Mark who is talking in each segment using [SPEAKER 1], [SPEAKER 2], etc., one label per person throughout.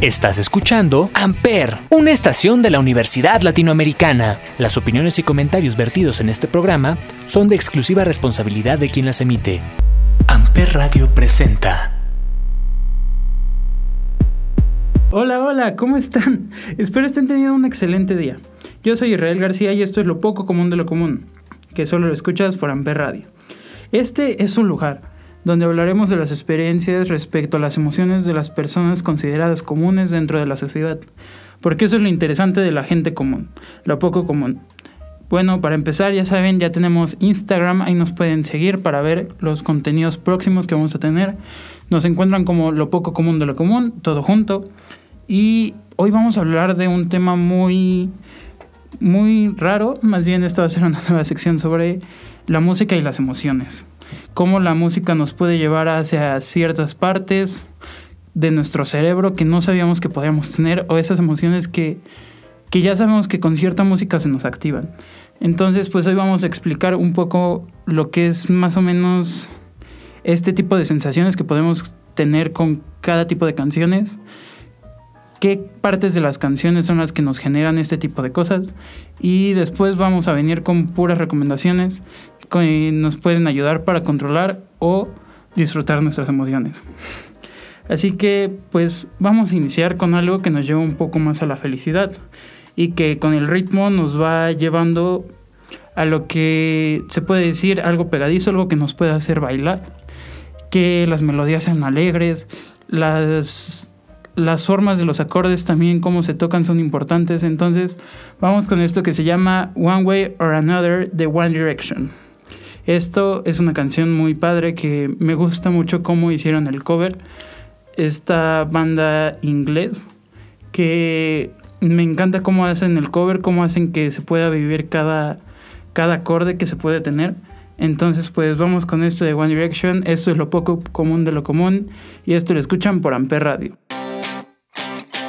[SPEAKER 1] Estás escuchando Amper, una estación de la Universidad Latinoamericana. Las opiniones y comentarios vertidos en este programa son de exclusiva responsabilidad de quien las emite. Amper Radio presenta.
[SPEAKER 2] Hola, hola, ¿cómo están? Espero estén teniendo un excelente día. Yo soy Israel García y esto es lo poco común de lo común, que solo lo escuchas por Amper Radio. Este es un lugar donde hablaremos de las experiencias respecto a las emociones de las personas consideradas comunes dentro de la sociedad, porque eso es lo interesante de la gente común, lo poco común. Bueno, para empezar, ya saben, ya tenemos Instagram, ahí nos pueden seguir para ver los contenidos próximos que vamos a tener. Nos encuentran como lo poco común de lo común, todo junto. Y hoy vamos a hablar de un tema muy, muy raro, más bien esta va a ser una nueva sección sobre la música y las emociones cómo la música nos puede llevar hacia ciertas partes de nuestro cerebro que no sabíamos que podíamos tener o esas emociones que, que ya sabemos que con cierta música se nos activan. Entonces, pues hoy vamos a explicar un poco lo que es más o menos este tipo de sensaciones que podemos tener con cada tipo de canciones, qué partes de las canciones son las que nos generan este tipo de cosas y después vamos a venir con puras recomendaciones que nos pueden ayudar para controlar o disfrutar nuestras emociones. Así que pues vamos a iniciar con algo que nos lleva un poco más a la felicidad y que con el ritmo nos va llevando a lo que se puede decir algo pegadizo, algo que nos puede hacer bailar, que las melodías sean alegres, las, las formas de los acordes también, cómo se tocan son importantes. Entonces vamos con esto que se llama One Way or Another de One Direction. Esto es una canción muy padre que me gusta mucho cómo hicieron el cover. Esta banda inglés que me encanta cómo hacen el cover, cómo hacen que se pueda vivir cada, cada acorde que se puede tener. Entonces, pues vamos con esto de One Direction. Esto es lo poco común de lo común. Y esto lo escuchan por Amper Radio.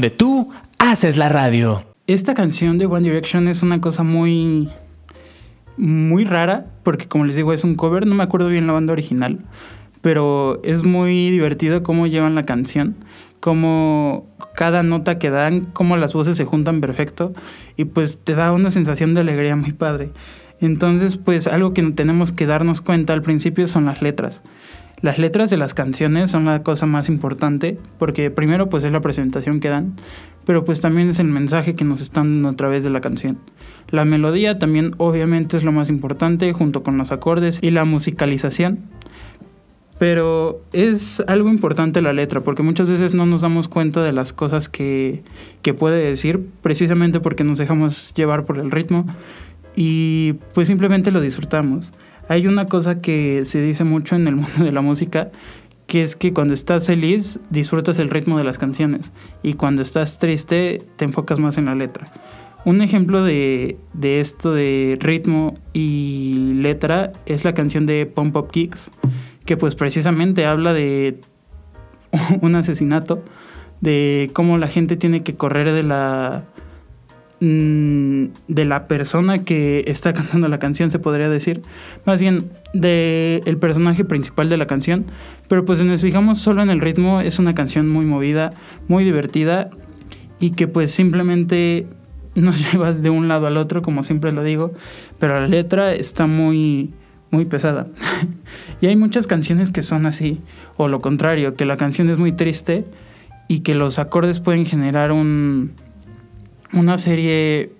[SPEAKER 1] Donde tú haces la radio.
[SPEAKER 2] Esta canción de One Direction es una cosa muy muy rara, porque como les digo, es un cover, no me acuerdo bien la banda original, pero es muy divertido cómo llevan la canción, cómo cada nota que dan, cómo las voces se juntan perfecto y pues te da una sensación de alegría muy padre. Entonces, pues algo que tenemos que darnos cuenta al principio son las letras. Las letras de las canciones son la cosa más importante porque primero pues es la presentación que dan, pero pues también es el mensaje que nos están dando a través de la canción. La melodía también obviamente es lo más importante junto con los acordes y la musicalización. Pero es algo importante la letra, porque muchas veces no nos damos cuenta de las cosas que, que puede decir, precisamente porque nos dejamos llevar por el ritmo y pues simplemente lo disfrutamos. Hay una cosa que se dice mucho en el mundo de la música, que es que cuando estás feliz disfrutas el ritmo de las canciones y cuando estás triste te enfocas más en la letra. Un ejemplo de, de esto de ritmo y letra es la canción de Pump Up Kicks, que pues precisamente habla de un asesinato, de cómo la gente tiene que correr de la Mm, de la persona que está cantando la canción, se podría decir. Más bien del el personaje principal de la canción. Pero pues si nos fijamos solo en el ritmo, es una canción muy movida, muy divertida y que pues simplemente nos llevas de un lado al otro, como siempre lo digo. Pero la letra está muy, muy pesada. y hay muchas canciones que son así, o lo contrario, que la canción es muy triste y que los acordes pueden generar un una serie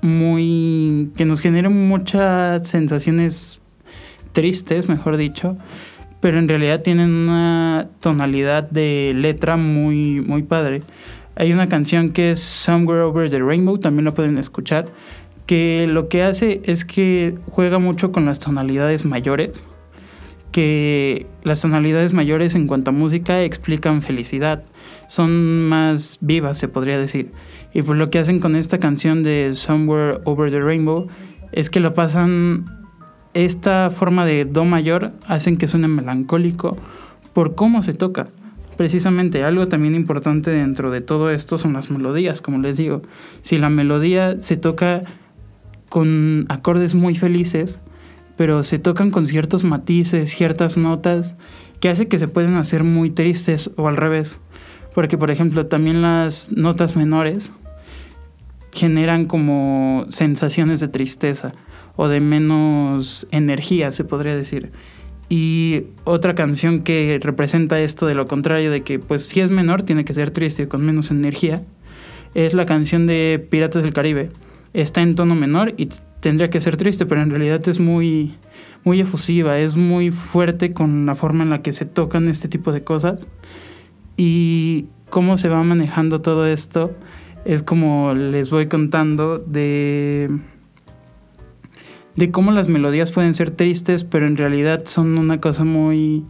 [SPEAKER 2] muy que nos genera muchas sensaciones tristes, mejor dicho, pero en realidad tienen una tonalidad de letra muy muy padre. Hay una canción que es Somewhere Over the Rainbow, también lo pueden escuchar, que lo que hace es que juega mucho con las tonalidades mayores, que las tonalidades mayores en cuanto a música explican felicidad, son más vivas, se podría decir. Y pues lo que hacen con esta canción de Somewhere Over the Rainbow es que lo pasan esta forma de do mayor hacen que suene melancólico por cómo se toca. Precisamente algo también importante dentro de todo esto son las melodías, como les digo. Si la melodía se toca con acordes muy felices, pero se tocan con ciertos matices, ciertas notas, que hace que se pueden hacer muy tristes o al revés. Porque, por ejemplo, también las notas menores generan como sensaciones de tristeza o de menos energía, se podría decir. Y otra canción que representa esto de lo contrario, de que pues si es menor tiene que ser triste con menos energía, es la canción de Piratas del Caribe. Está en tono menor y tendría que ser triste, pero en realidad es muy, muy efusiva, es muy fuerte con la forma en la que se tocan este tipo de cosas. Y cómo se va manejando todo esto es como les voy contando de de cómo las melodías pueden ser tristes, pero en realidad son una cosa muy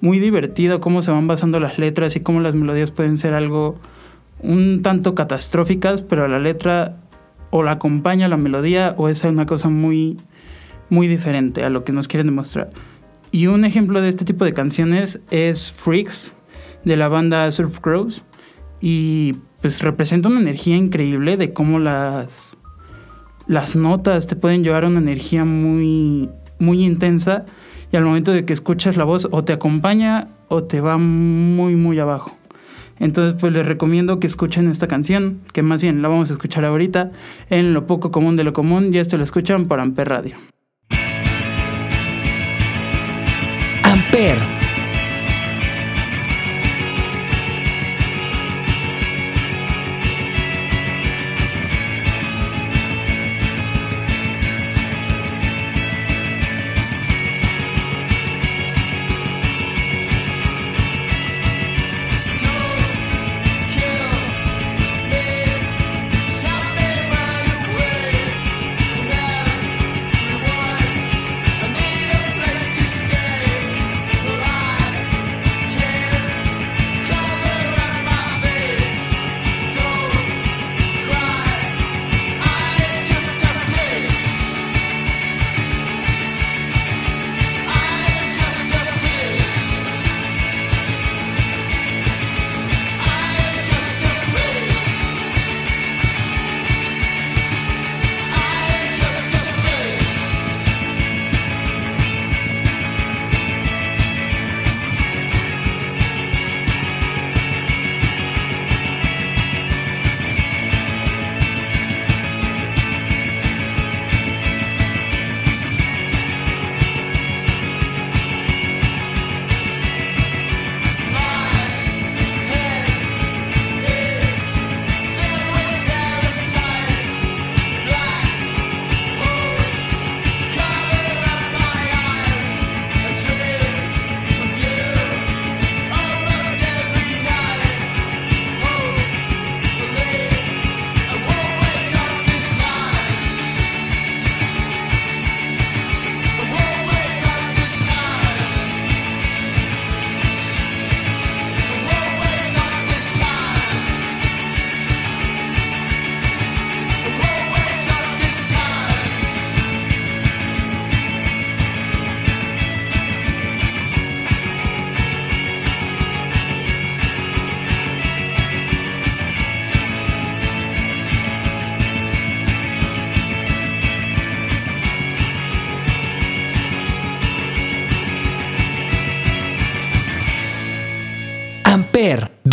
[SPEAKER 2] muy divertida, cómo se van basando las letras y cómo las melodías pueden ser algo un tanto catastróficas, pero la letra o la acompaña la melodía o es una cosa muy muy diferente a lo que nos quieren demostrar. Y un ejemplo de este tipo de canciones es Freaks de la banda Surf Crows. Y pues representa una energía increíble de cómo las, las notas te pueden llevar a una energía muy, muy intensa y al momento de que escuchas la voz o te acompaña o te va muy, muy abajo. Entonces, pues les recomiendo que escuchen esta canción, que más bien la vamos a escuchar ahorita en Lo Poco Común de lo Común, y esto lo escuchan por Amper Radio.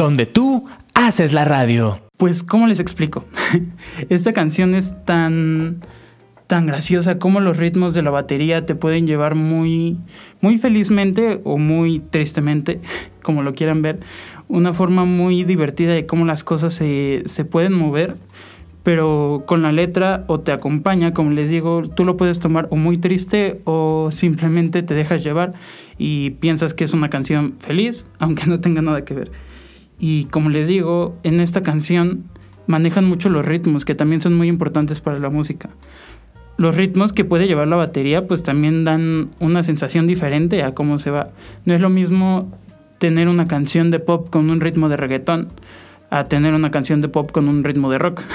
[SPEAKER 1] Donde tú haces la radio.
[SPEAKER 2] Pues, ¿cómo les explico? Esta canción es tan tan graciosa como los ritmos de la batería te pueden llevar muy muy felizmente o muy tristemente, como lo quieran ver, una forma muy divertida de cómo las cosas se, se pueden mover pero con la letra o te acompaña, como les digo, tú lo puedes tomar o muy triste o simplemente te dejas llevar y piensas que es una canción feliz, aunque no tenga nada que ver. Y como les digo, en esta canción manejan mucho los ritmos, que también son muy importantes para la música. Los ritmos que puede llevar la batería, pues también dan una sensación diferente a cómo se va. No es lo mismo tener una canción de pop con un ritmo de reggaetón a tener una canción de pop con un ritmo de rock.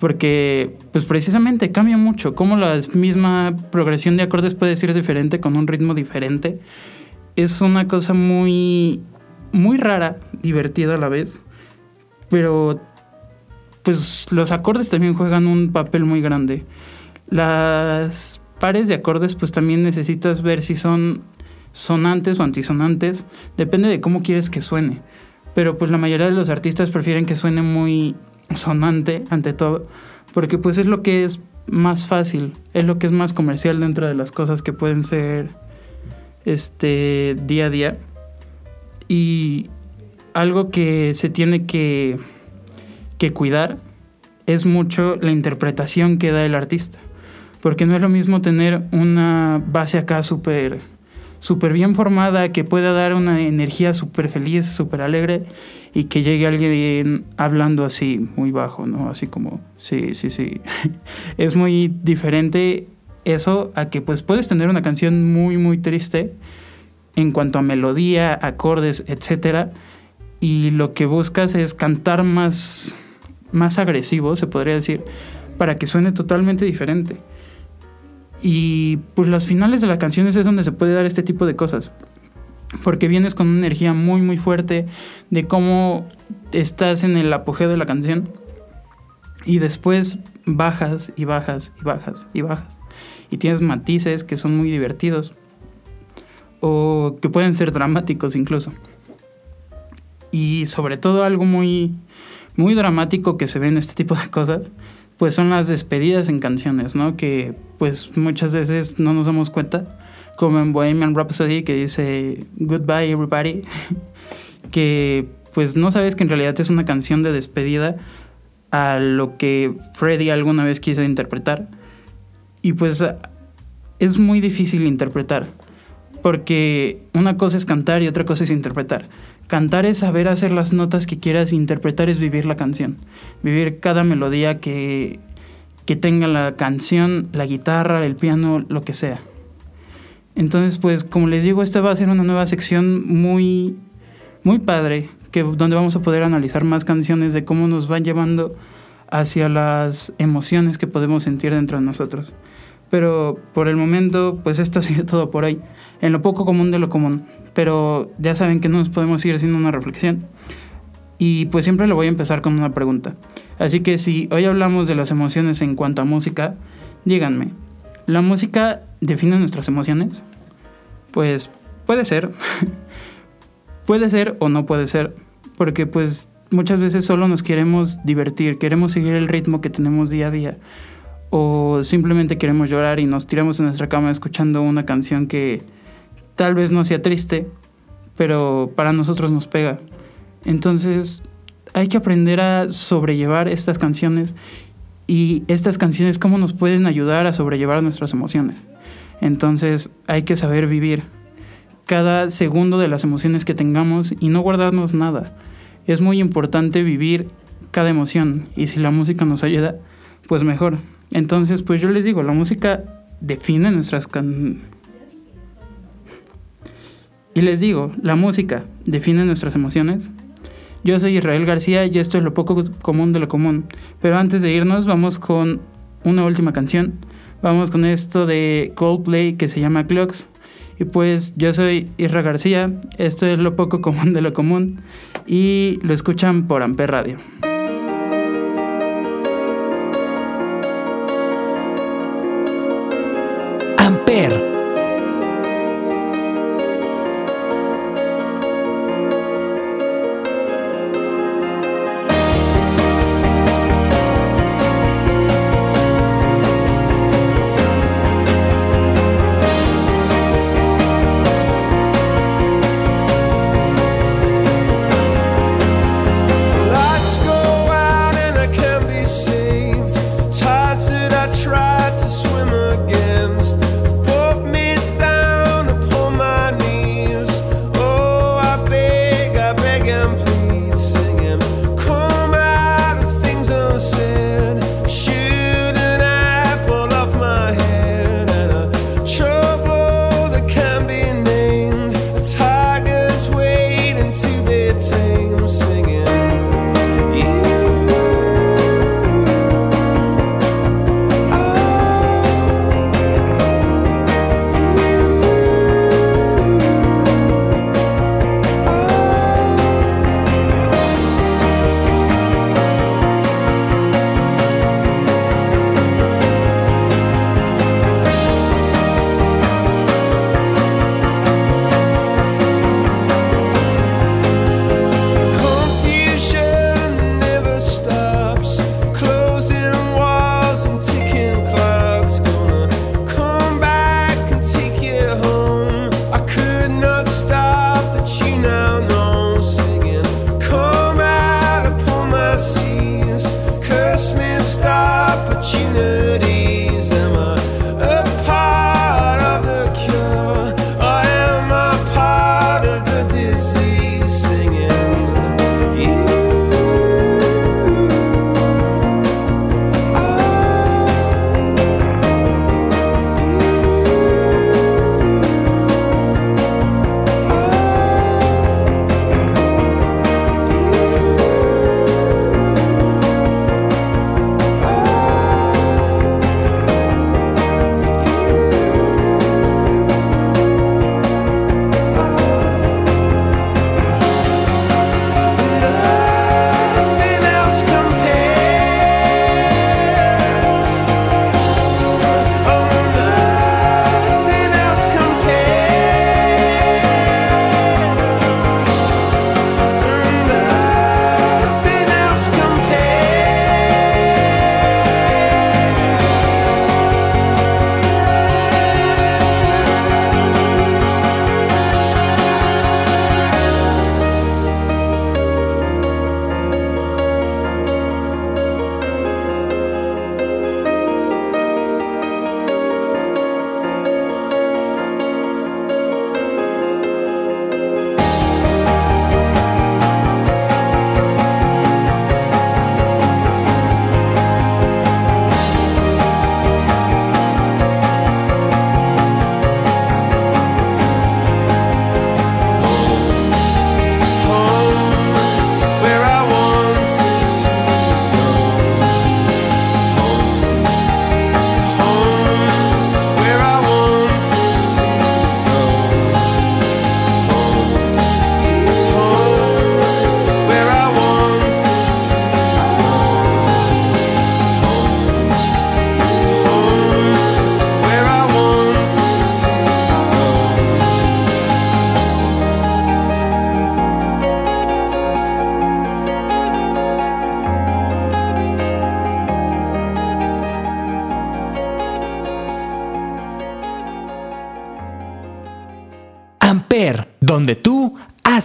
[SPEAKER 2] porque pues precisamente cambia mucho, como la misma progresión de acordes puede ser diferente con un ritmo diferente. Es una cosa muy muy rara, divertida a la vez, pero pues los acordes también juegan un papel muy grande. Las pares de acordes pues también necesitas ver si son sonantes o antisonantes, depende de cómo quieres que suene. Pero pues la mayoría de los artistas prefieren que suene muy sonante ante todo, porque pues es lo que es más fácil, es lo que es más comercial dentro de las cosas que pueden ser este día a día. Y algo que se tiene que, que cuidar es mucho la interpretación que da el artista, porque no es lo mismo tener una base acá súper súper bien formada, que pueda dar una energía súper feliz, súper alegre, y que llegue alguien hablando así, muy bajo, ¿no? Así como, sí, sí, sí. es muy diferente eso a que pues puedes tener una canción muy, muy triste en cuanto a melodía, acordes, etc. Y lo que buscas es cantar más, más agresivo, se podría decir, para que suene totalmente diferente. Y pues los finales de las canciones es donde se puede dar este tipo de cosas. Porque vienes con una energía muy muy fuerte de cómo estás en el apogeo de la canción. Y después bajas y bajas y bajas y bajas. Y tienes matices que son muy divertidos. O que pueden ser dramáticos incluso. Y sobre todo algo muy, muy dramático que se ve en este tipo de cosas pues son las despedidas en canciones, ¿no? Que pues muchas veces no nos damos cuenta, como en Bohemian Rhapsody que dice Goodbye Everybody, que pues no sabes que en realidad es una canción de despedida a lo que Freddie alguna vez quiso interpretar. Y pues es muy difícil interpretar, porque una cosa es cantar y otra cosa es interpretar. Cantar es saber hacer las notas que quieras, interpretar es vivir la canción, vivir cada melodía que, que tenga la canción, la guitarra, el piano, lo que sea. Entonces, pues como les digo, esta va a ser una nueva sección muy, muy padre, que, donde vamos a poder analizar más canciones de cómo nos van llevando hacia las emociones que podemos sentir dentro de nosotros. Pero por el momento, pues esto ha sido todo por hoy. En lo poco común de lo común. Pero ya saben que no nos podemos ir haciendo una reflexión. Y pues siempre lo voy a empezar con una pregunta. Así que si hoy hablamos de las emociones en cuanto a música, díganme, ¿la música define nuestras emociones? Pues puede ser. puede ser o no puede ser. Porque pues muchas veces solo nos queremos divertir, queremos seguir el ritmo que tenemos día a día o simplemente queremos llorar y nos tiramos en nuestra cama escuchando una canción que tal vez no sea triste, pero para nosotros nos pega. Entonces hay que aprender a sobrellevar estas canciones y estas canciones cómo nos pueden ayudar a sobrellevar nuestras emociones. Entonces hay que saber vivir cada segundo de las emociones que tengamos y no guardarnos nada. Es muy importante vivir cada emoción y si la música nos ayuda, pues mejor. Entonces, pues yo les digo, la música define nuestras. Y les digo, la música define nuestras emociones. Yo soy Israel García y esto es lo poco común de lo común. Pero antes de irnos, vamos con una última canción. Vamos con esto de Coldplay que se llama Clocks. Y pues yo soy Israel García, esto es lo poco común de lo común y lo escuchan por Amper Radio.